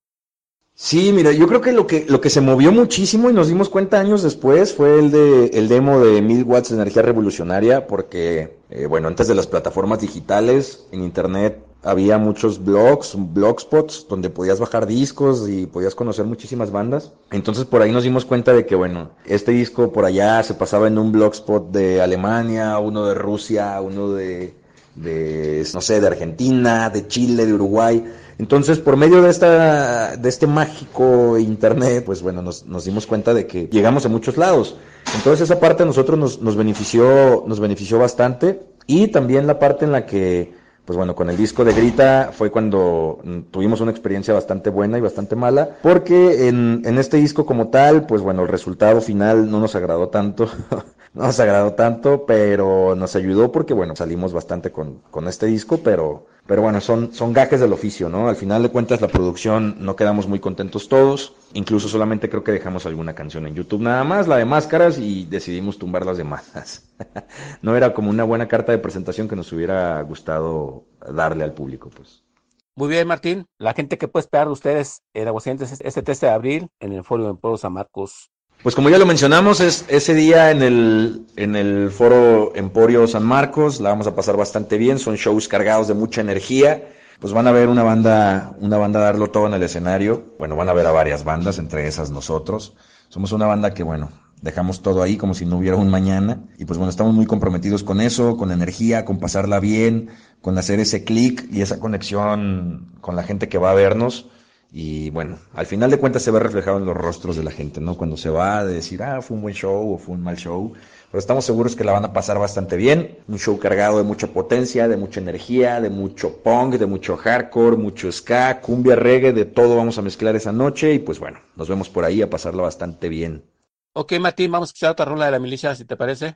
Sí, mira, yo creo que lo que lo que se movió muchísimo y nos dimos cuenta años después fue el de el demo de 1000 watts de energía revolucionaria, porque eh, bueno, antes de las plataformas digitales en internet había muchos blogs, blogspots donde podías bajar discos y podías conocer muchísimas bandas. Entonces por ahí nos dimos cuenta de que bueno, este disco por allá se pasaba en un blogspot de Alemania, uno de Rusia, uno de de no sé, de Argentina, de Chile, de Uruguay. Entonces, por medio de esta, de este mágico internet, pues bueno, nos, nos dimos cuenta de que llegamos a muchos lados. Entonces, esa parte a nosotros nos, nos benefició, nos benefició bastante. Y también la parte en la que, pues bueno, con el disco de Grita fue cuando tuvimos una experiencia bastante buena y bastante mala, porque en, en este disco como tal, pues bueno, el resultado final no nos agradó tanto. no nos agradó tanto, pero nos ayudó porque, bueno, salimos bastante con, con este disco, pero Pero bueno, son, son gajes del oficio, ¿no? Al final de cuentas la producción no quedamos muy contentos todos. Incluso solamente creo que dejamos alguna canción en YouTube nada más, la de máscaras, y decidimos tumbar las demás. no era como una buena carta de presentación que nos hubiera gustado darle al público, pues. Muy bien, Martín. La gente que puede esperar de ustedes en Aguascalientes este 13 de abril en el Foro en Pueblo San Marcos. Pues como ya lo mencionamos, es ese día en el, en el foro Emporio San Marcos, la vamos a pasar bastante bien, son shows cargados de mucha energía, pues van a ver una banda, una banda darlo todo en el escenario, bueno, van a ver a varias bandas, entre esas nosotros, somos una banda que bueno, dejamos todo ahí como si no hubiera un mañana, y pues bueno, estamos muy comprometidos con eso, con energía, con pasarla bien, con hacer ese clic y esa conexión con la gente que va a vernos, y bueno, al final de cuentas se ve reflejado en los rostros de la gente, ¿no? Cuando se va de decir, ah, fue un buen show o fue un mal show. Pero estamos seguros que la van a pasar bastante bien. Un show cargado de mucha potencia, de mucha energía, de mucho punk, de mucho hardcore, mucho ska, cumbia, reggae, de todo vamos a mezclar esa noche. Y pues bueno, nos vemos por ahí a pasarla bastante bien. Ok, Martín, vamos a escuchar otra ronda de la milicia, si te parece.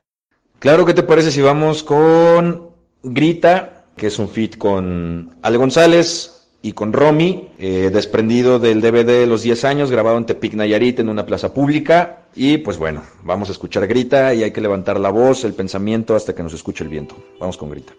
Claro, ¿qué te parece si vamos con Grita, que es un feat con Ale González, y con Romy, eh, desprendido del DVD de los 10 años, grabado en Tepic Nayarit en una plaza pública. Y pues bueno, vamos a escuchar Grita y hay que levantar la voz, el pensamiento hasta que nos escuche el viento. Vamos con Grita.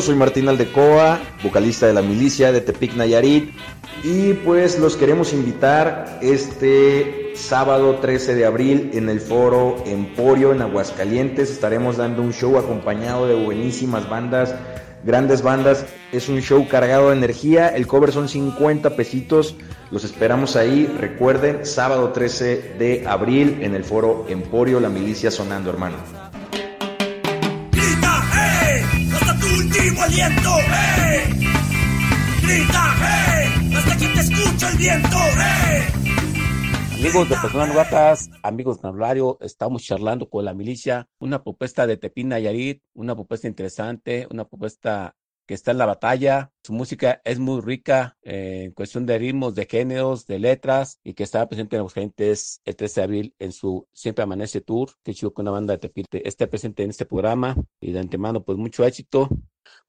Soy Martín Aldecoa, vocalista de la milicia de Tepic Nayarit. Y pues los queremos invitar este sábado 13 de abril en el foro Emporio en Aguascalientes. Estaremos dando un show acompañado de buenísimas bandas, grandes bandas. Es un show cargado de energía. El cover son 50 pesitos. Los esperamos ahí. Recuerden, sábado 13 de abril en el foro Emporio, la milicia sonando, hermano. Último aliento, hey. Grita, hey, hasta que te escuche el viento, hey. Amigos de Personas Novatas, amigos de Nablario, estamos charlando con la milicia, una propuesta de Tepín Nayarit, una propuesta interesante, una propuesta que está en la batalla. Su música es muy rica eh, en cuestión de ritmos, de géneros, de letras y que estaba presente en Aguascalientes el 13 de abril en su Siempre Amanece Tour. Que chido que una banda de Tepite esté presente en este programa y de antemano, pues mucho éxito.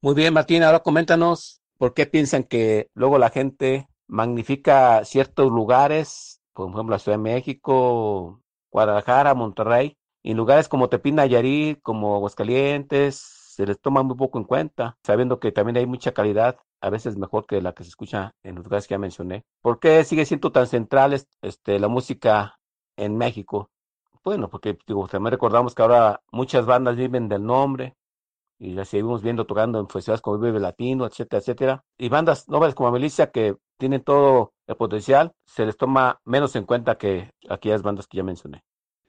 Muy bien, Martín, ahora coméntanos por qué piensan que luego la gente magnifica ciertos lugares, por ejemplo, la Ciudad de México, Guadalajara, Monterrey, en lugares como Tepín Nayarit, como Aguascalientes, se les toma muy poco en cuenta, sabiendo que también hay mucha calidad, a veces mejor que la que se escucha en los lugares que ya mencioné. ¿Por qué sigue siendo tan central este, la música en México? Bueno, porque digo, también recordamos que ahora muchas bandas viven del nombre, y las seguimos viendo tocando en festivales como Vive Latino, etcétera, etcétera. Y bandas nobles como Milicia que tienen todo el potencial, se les toma menos en cuenta que aquellas bandas que ya mencioné.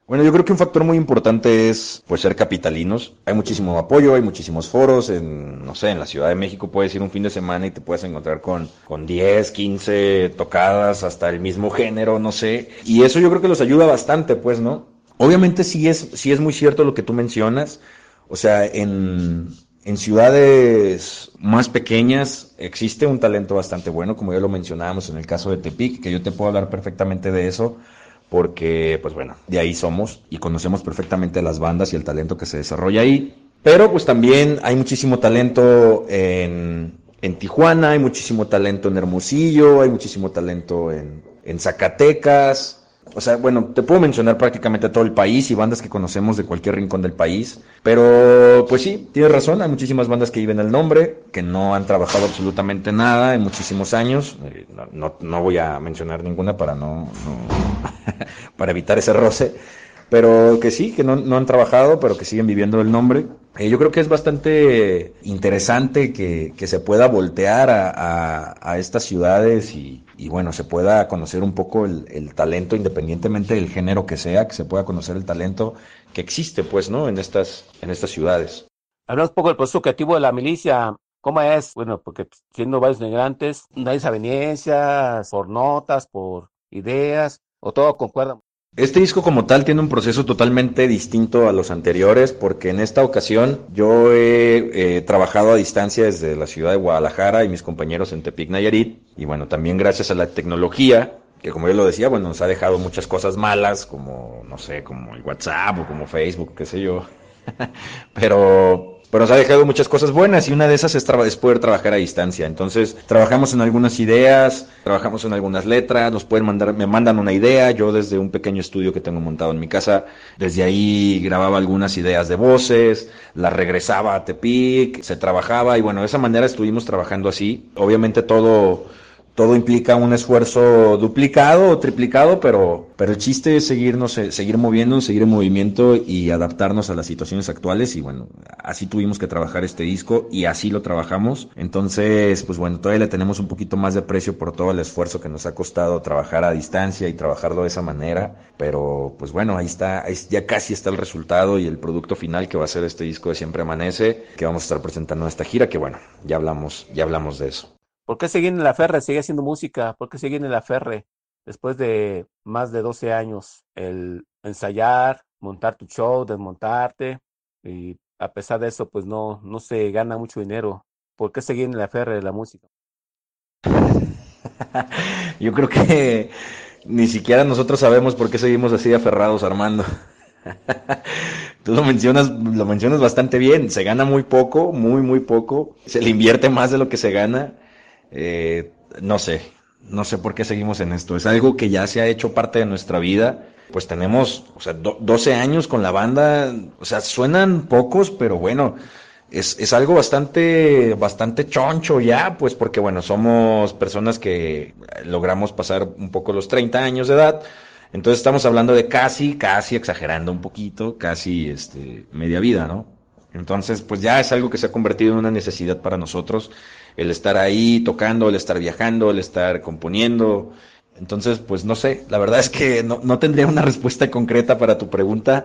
Bueno, yo creo que un factor muy importante es pues ser capitalinos. Hay muchísimo apoyo, hay muchísimos foros. En, no sé, en la Ciudad de México puedes ir un fin de semana y te puedes encontrar con, con 10, 15 tocadas, hasta el mismo género, no sé. Y eso yo creo que los ayuda bastante, pues, ¿no? Obviamente sí es, sí es muy cierto lo que tú mencionas. O sea, en, en ciudades más pequeñas existe un talento bastante bueno, como ya lo mencionábamos en el caso de Tepic, que yo te puedo hablar perfectamente de eso porque, pues bueno, de ahí somos y conocemos perfectamente las bandas y el talento que se desarrolla ahí. Pero pues también hay muchísimo talento en, en Tijuana, hay muchísimo talento en Hermosillo, hay muchísimo talento en, en Zacatecas, o sea, bueno, te puedo mencionar prácticamente todo el país y bandas que conocemos de cualquier rincón del país. Pero, pues sí, tienes razón, hay muchísimas bandas que viven el nombre, que no han trabajado absolutamente nada en muchísimos años. Eh, no, no, voy a mencionar ninguna para no, para evitar ese roce. Pero que sí, que no, no han trabajado, pero que siguen viviendo el nombre. Eh, yo creo que es bastante interesante que, que se pueda voltear a, a, a estas ciudades y, y bueno, se pueda conocer un poco el, talento, independientemente del género que sea, que se pueda conocer el talento que existe, pues, ¿no? En estas, en estas ciudades. Hablamos un poco del proceso creativo de la milicia. ¿Cómo es? Bueno, porque siendo varios migrantes, hay desavenencias por notas, por ideas, o todo concuerda. Este disco como tal tiene un proceso totalmente distinto a los anteriores porque en esta ocasión yo he trabajado a distancia desde la ciudad de Guadalajara y mis compañeros en Tepic Nayarit y bueno, también gracias a la tecnología que como yo lo decía, bueno, nos ha dejado muchas cosas malas como, no sé, como el WhatsApp o como Facebook, qué sé yo. Pero pero nos ha dejado muchas cosas buenas y una de esas es, es, poder trabajar a distancia. Entonces, trabajamos en algunas ideas, trabajamos en algunas letras, nos pueden mandar, me mandan una idea, yo desde un pequeño estudio que tengo montado en mi casa, desde ahí grababa algunas ideas de voces, las regresaba a Tepic, se trabajaba y bueno, de esa manera estuvimos trabajando así. Obviamente todo todo implica un esfuerzo duplicado o triplicado, pero, pero el chiste es seguirnos, eh, seguir moviéndonos, seguir en movimiento y adaptarnos a las situaciones actuales. Y bueno, así tuvimos que trabajar este disco y así lo trabajamos. Entonces, pues bueno, todavía le tenemos un poquito más de precio por todo el esfuerzo que nos ha costado trabajar a distancia y trabajarlo de esa manera. Pero pues bueno, ahí está, ya casi está el resultado y el producto final que va a ser este disco de Siempre Amanece, que vamos a estar presentando en esta gira, que bueno, ya hablamos, ya hablamos de eso. ¿Por qué seguir en la Ferre? Sigue haciendo música. ¿Por qué seguir en la Ferre? Después de más de 12 años, el ensayar, montar tu show, desmontarte, y a pesar de eso, pues no, no se gana mucho dinero. ¿Por qué seguir en la Ferre la música? Yo creo que ni siquiera nosotros sabemos por qué seguimos así aferrados, Armando. Tú lo mencionas, lo mencionas bastante bien. Se gana muy poco, muy, muy poco. Se le invierte más de lo que se gana. Eh, no sé, no sé por qué seguimos en esto. Es algo que ya se ha hecho parte de nuestra vida. Pues tenemos, o sea, 12 años con la banda, o sea, suenan pocos, pero bueno, es, es, algo bastante, bastante choncho ya, pues porque bueno, somos personas que logramos pasar un poco los 30 años de edad. Entonces estamos hablando de casi, casi exagerando un poquito, casi este, media vida, ¿no? Entonces, pues ya es algo que se ha convertido en una necesidad para nosotros el estar ahí tocando, el estar viajando, el estar componiendo. Entonces, pues no sé, la verdad es que no, no tendría una respuesta concreta para tu pregunta.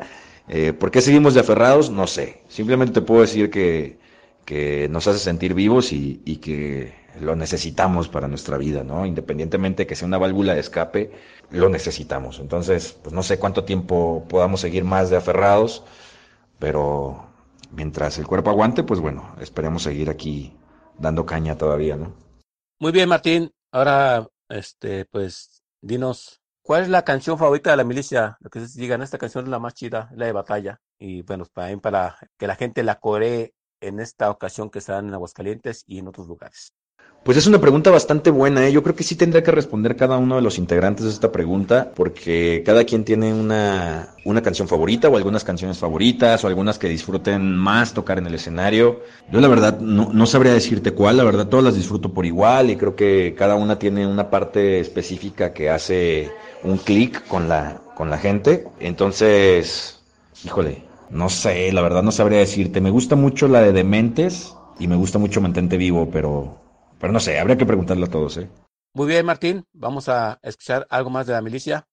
Eh, ¿Por qué seguimos de aferrados? No sé. Simplemente te puedo decir que, que nos hace sentir vivos y, y, que lo necesitamos para nuestra vida, ¿no? Independientemente de que sea una válvula de escape, lo necesitamos. Entonces, pues no sé cuánto tiempo podamos seguir más de aferrados, pero mientras el cuerpo aguante, pues bueno, esperemos seguir aquí dando caña todavía, ¿no? Muy bien, Martín. Ahora, este, pues, dinos, ¿cuál es la canción favorita de la milicia? Lo que se digan, esta canción es la más chida, la de batalla. Y bueno, para, que la gente la coree en esta ocasión que será en Aguascalientes y en otros lugares. Pues es una pregunta bastante buena, ¿eh? Yo creo que sí tendría que responder cada uno de los integrantes de esta pregunta, porque cada quien tiene una, una canción favorita o algunas canciones favoritas o algunas que disfruten más tocar en el escenario. Yo la verdad no, no sabría decirte cuál, la verdad todas las disfruto por igual y creo que cada una tiene una parte específica que hace un clic con la, con la gente. Entonces, híjole, no sé, la verdad no sabría decirte. Me gusta mucho la de Dementes y me gusta mucho Mantente Vivo, pero pero no sé, habría que preguntarle a todos, ¿eh? Muy bien, Martín. Vamos a escuchar algo más de la milicia.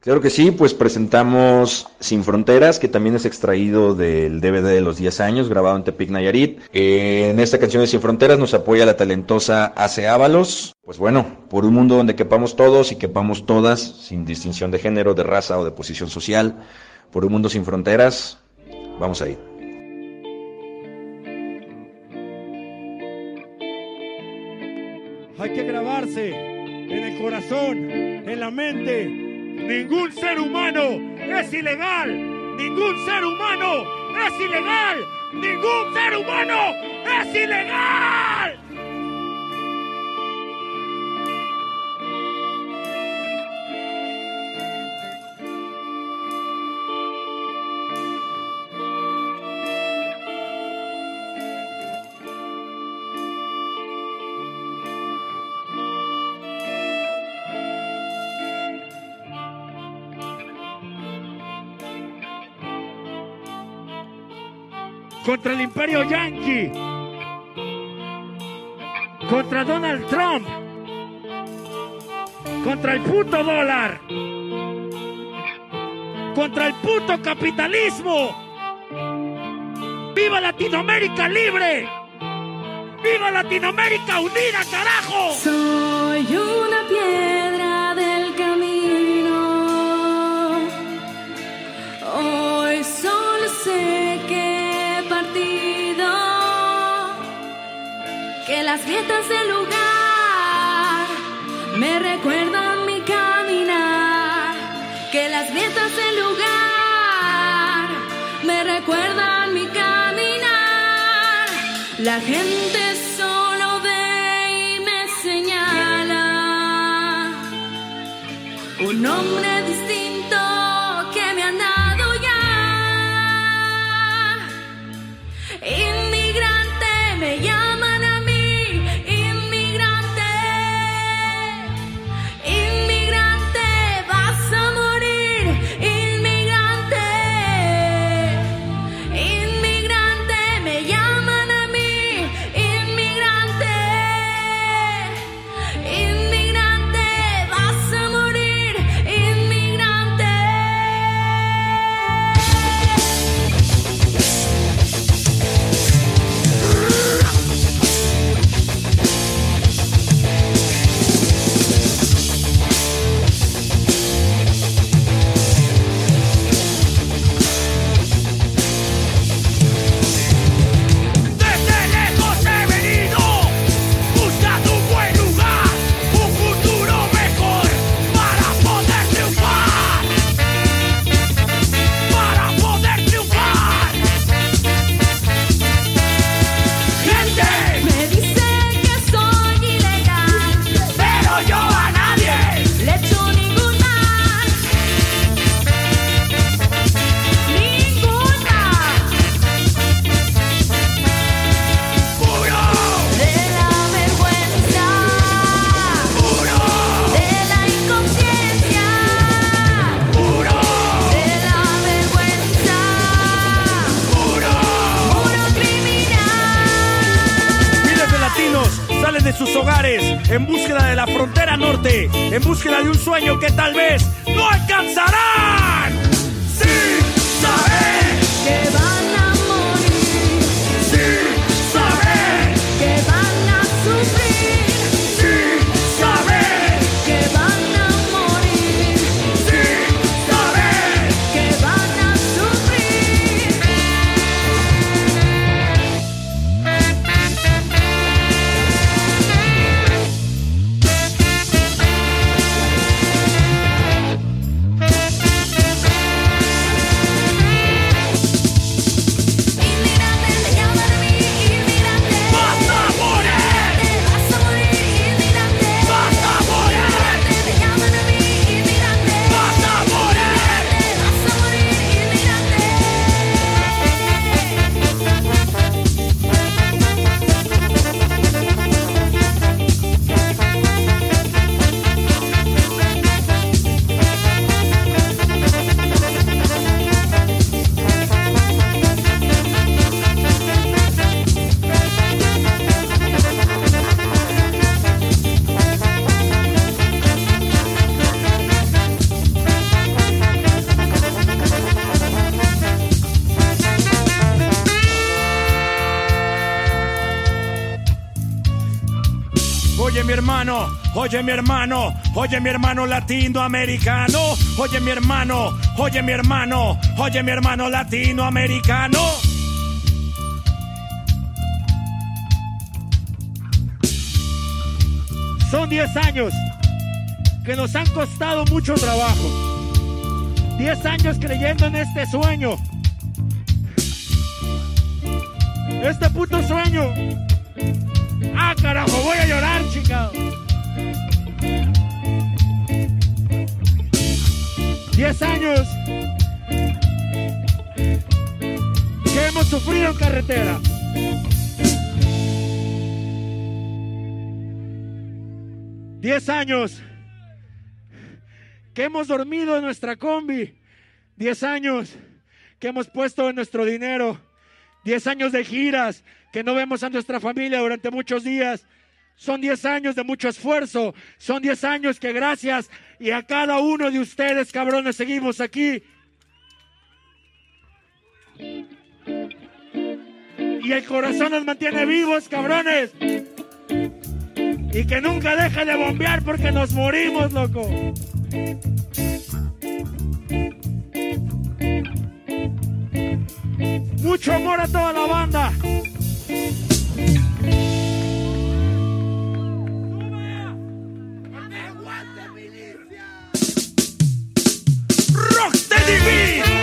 Claro que sí, pues presentamos Sin Fronteras, que también es extraído del DVD de los 10 años, grabado en Tepic Nayarit. Eh, en esta canción de Sin Fronteras nos apoya la talentosa Ace Ábalos. Pues bueno, por un mundo donde quepamos todos y quepamos todas, sin distinción de género, de raza o de posición social, por un mundo sin fronteras, vamos a ir. Hay que grabarse en el corazón, en la mente. Ningún ser humano es ilegal. Ningún ser humano es ilegal. Ningún ser humano es ilegal. Contra el imperio yankee, contra Donald Trump, contra el puto dólar, contra el puto capitalismo. ¡Viva Latinoamérica libre! ¡Viva Latinoamérica unida, carajo! Soy las grietas del lugar me recuerdan mi caminar. Que las grietas del lugar me recuerdan mi caminar. La gente oye mi hermano, oye mi hermano latinoamericano. Oye mi hermano, oye mi hermano, oye mi hermano latinoamericano. Son 10 años que nos han costado mucho trabajo. 10 años creyendo en este sueño. Este puto sueño. Ah, carajo, voy a llorar, chingado. 10 años que hemos sufrido en carretera. Diez años que hemos dormido en nuestra combi. Diez años que hemos puesto en nuestro dinero. Diez años de giras que no vemos a nuestra familia durante muchos días. Son diez años de mucho esfuerzo. Son diez años que gracias y a cada uno de ustedes, cabrones, seguimos aquí. Y el corazón nos mantiene vivos, cabrones. Y que nunca deje de bombear porque nos morimos, loco. Mucho amor a toda la banda. Rocksteady Beat.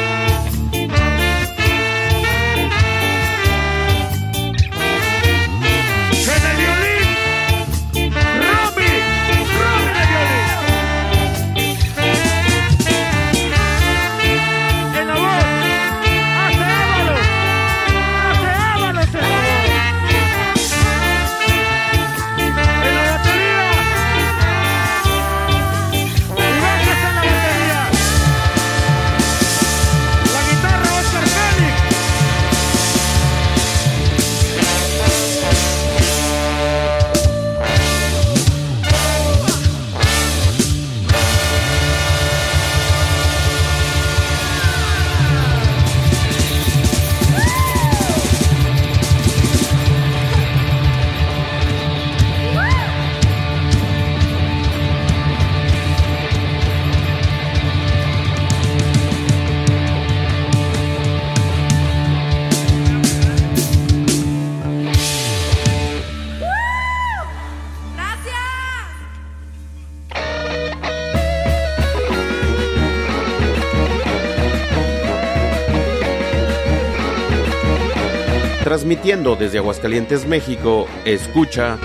Transmitiendo desde Aguascalientes, México, escucha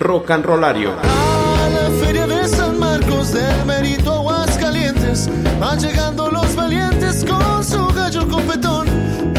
Rock and Rollario. A la feria de San Marcos del Merito Aguascalientes van llegando los valientes con su gallo competón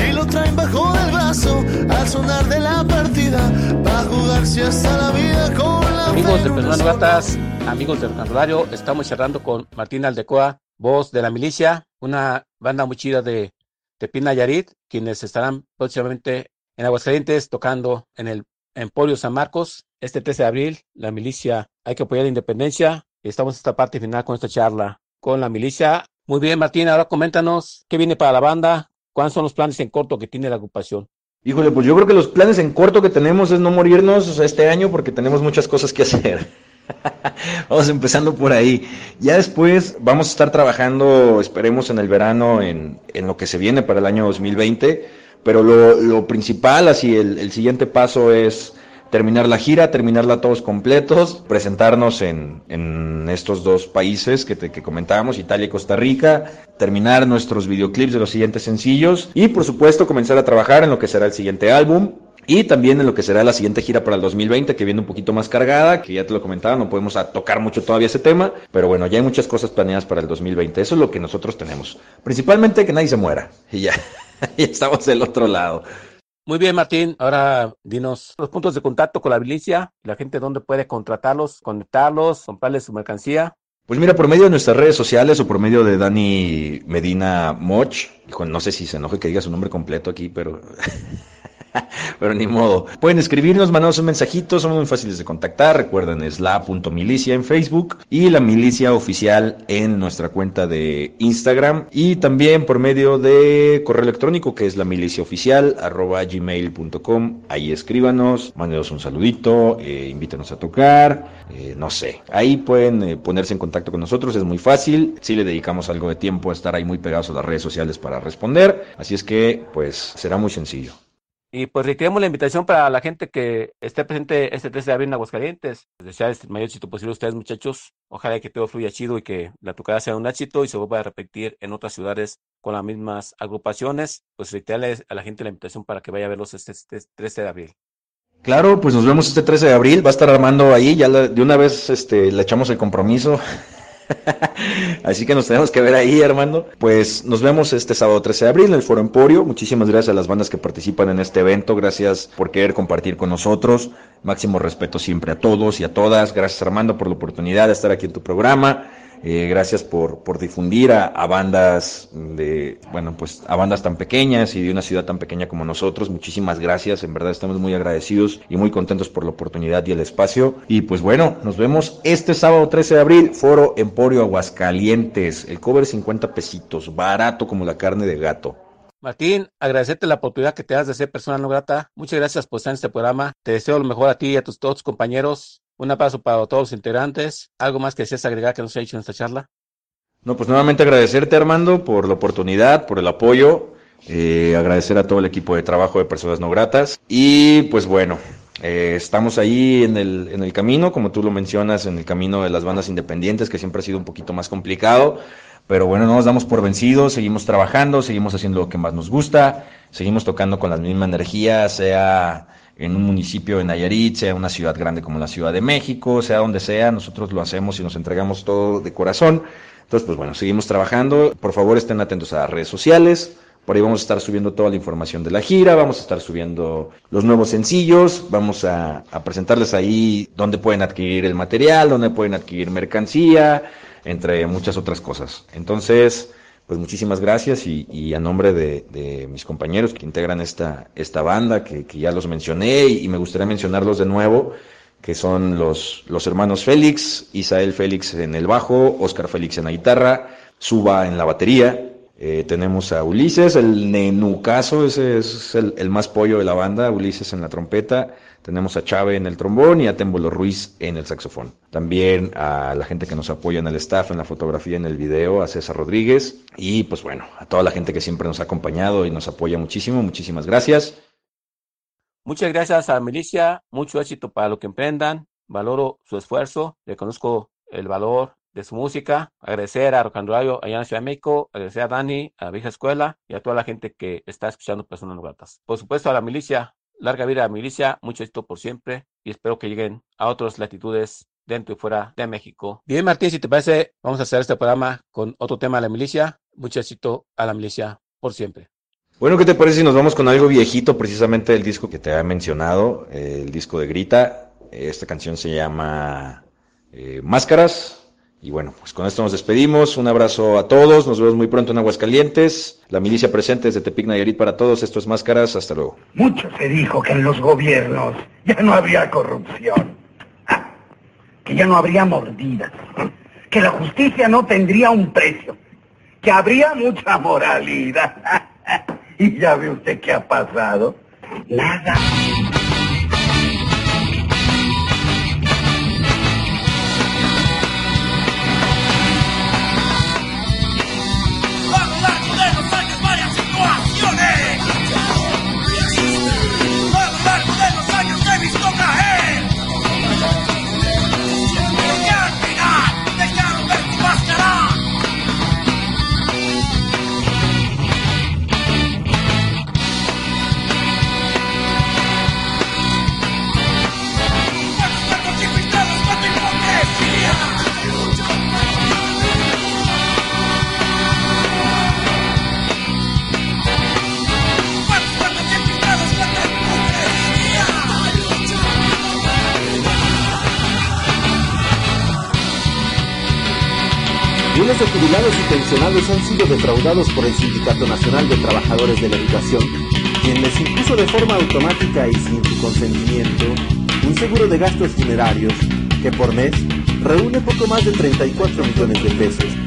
y lo traen bajo del brazo al sonar de la partida va a jugarse hasta la vida con la Amigos de Personas. Gratas, amigos del Canulario, estamos charlando con Martín Aldecoa, voz de la milicia, una banda muy chida de, de Pina Yarit, quienes estarán próximamente en Aguascalientes tocando en el Emporio San Marcos este 13 de abril. La milicia, hay que apoyar la independencia. Estamos en esta parte final con esta charla con la milicia. Muy bien, Martín, ahora coméntanos qué viene para la banda, cuáles son los planes en corto que tiene la agrupación. Híjole, pues yo creo que los planes en corto que tenemos es no morirnos este año porque tenemos muchas cosas que hacer. vamos empezando por ahí. Ya después vamos a estar trabajando, esperemos en el verano, en, en lo que se viene para el año 2020. Pero lo, lo principal, así el, el siguiente paso es terminar la gira, terminarla todos completos, presentarnos en, en estos dos países que, te, que comentábamos, Italia y Costa Rica, terminar nuestros videoclips de los siguientes sencillos y por supuesto comenzar a trabajar en lo que será el siguiente álbum. Y también en lo que será la siguiente gira para el 2020, que viene un poquito más cargada, que ya te lo comentaba, no podemos tocar mucho todavía ese tema, pero bueno, ya hay muchas cosas planeadas para el 2020. Eso es lo que nosotros tenemos. Principalmente que nadie se muera. Y ya, ya estamos del otro lado. Muy bien, Martín. Ahora dinos los puntos de contacto con la milicia, la gente dónde puede contratarlos, conectarlos, comprarles su mercancía. Pues mira, por medio de nuestras redes sociales o por medio de Dani Medina Moch, no sé si se enoje que diga su nombre completo aquí, pero Pero ni modo. Pueden escribirnos, mandarnos un mensajito, somos muy fáciles de contactar. Recuerden, es la.milicia en Facebook y la milicia oficial en nuestra cuenta de Instagram. Y también por medio de correo electrónico que es la milicia oficial arroba gmail.com. Ahí escríbanos, mándenos un saludito, eh, invítenos a tocar, eh, no sé. Ahí pueden eh, ponerse en contacto con nosotros, es muy fácil. Si le dedicamos algo de tiempo a estar ahí muy pegados a las redes sociales para responder. Así es que, pues, será muy sencillo. Y pues reiteramos la invitación para la gente que esté presente este 13 de abril en Aguascalientes. Desearles el mayor éxito posible a ustedes, muchachos. Ojalá que todo fluya chido y que la tocada sea un éxito y se vuelva a repetir en otras ciudades con las mismas agrupaciones. Pues reiterarles a la gente la invitación para que vaya a verlos este, este 13 de abril. Claro, pues nos vemos este 13 de abril. Va a estar Armando ahí. Ya la- de una vez este, le echamos el compromiso. Así que nos tenemos que ver ahí, Armando. Pues nos vemos este sábado 13 de abril en el Foro Emporio. Muchísimas gracias a las bandas que participan en este evento. Gracias por querer compartir con nosotros. Máximo respeto siempre a todos y a todas. Gracias, Armando, por la oportunidad de estar aquí en tu programa. Eh, gracias por, por difundir a, bandas de, bueno, pues a bandas tan pequeñas y de una ciudad tan pequeña como nosotros. Muchísimas gracias, en verdad estamos muy agradecidos y muy contentos por la oportunidad y el espacio. Y pues bueno, nos vemos este sábado 13 de abril, Foro Emporio Aguascalientes. El cover 50 pesitos, barato como la carne de gato. Martín, agradecerte la oportunidad que te das de ser persona no grata. Muchas gracias por estar en este programa. Te deseo lo mejor a ti y a tus todos tus compañeros. Un abrazo para todos los integrantes. ¿Algo más que desees agregar que no se ha dicho en esta charla? No, pues nuevamente agradecerte Armando por la oportunidad, por el apoyo, eh, agradecer a todo el equipo de trabajo de Personas No Gratas y pues bueno, eh, estamos ahí en el, en el camino, como tú lo mencionas, en el camino de las bandas independientes, que siempre ha sido un poquito más complicado, pero bueno, no nos damos por vencidos, seguimos trabajando, seguimos haciendo lo que más nos gusta, seguimos tocando con la misma energía, sea en un municipio de Nayarit, sea una ciudad grande como la Ciudad de México, sea donde sea, nosotros lo hacemos y nos entregamos todo de corazón. Entonces, pues bueno, seguimos trabajando. Por favor, estén atentos a las redes sociales. Por ahí vamos a estar subiendo toda la información de la gira, vamos a estar subiendo los nuevos sencillos, vamos a, a presentarles ahí dónde pueden adquirir el material, dónde pueden adquirir mercancía, entre muchas otras cosas. Entonces, pues muchísimas gracias y, y a nombre de, de, mis compañeros que integran esta, esta banda, que, que ya los mencioné y, me gustaría mencionarlos de nuevo, que son los, los hermanos Félix, Isael Félix en el bajo, Oscar Félix en la guitarra, Suba en la batería. Eh, tenemos a Ulises, el nenucazo, ese es el, el, más pollo de la banda, Ulises en la trompeta. Tenemos a Chave en el trombón y a Témbolo Ruiz en el saxofón. También a la gente que nos apoya en el staff, en la fotografía, en el video, a César Rodríguez. Y pues bueno, a toda la gente que siempre nos ha acompañado y nos apoya muchísimo, muchísimas gracias. Muchas gracias a la milicia, mucho éxito para lo que emprendan. Valoro su esfuerzo, reconozco el valor de su música, agradecer a Rocandrayo allá en Ciudad de México, agradecer a Dani, a la vieja escuela y a toda la gente que está escuchando Personas Gratas. Por supuesto a la milicia, larga vida a la milicia, mucho éxito por siempre y espero que lleguen a otras latitudes dentro y fuera de México. Bien, Martín, si te parece, vamos a hacer este programa con otro tema de la milicia. Mucho éxito a la milicia por siempre. Bueno, ¿qué te parece si nos vamos con algo viejito, precisamente del disco que te había mencionado, el disco de Grita? Esta canción se llama eh, Máscaras. Y bueno, pues con esto nos despedimos. Un abrazo a todos. Nos vemos muy pronto en Aguascalientes. La milicia presente desde Tepic Nayarit para todos. Esto es Máscaras. Hasta luego. Mucho se dijo que en los gobiernos ya no habría corrupción. Que ya no habría mordidas. Que la justicia no tendría un precio. Que habría mucha moralidad. y ya ve usted qué ha pasado. Nada. Jubilados y pensionados han sido defraudados por el Sindicato Nacional de Trabajadores de la Educación. quien les impuso de forma automática y sin su consentimiento un seguro de gastos funerarios que por mes reúne poco más de 34 millones de pesos.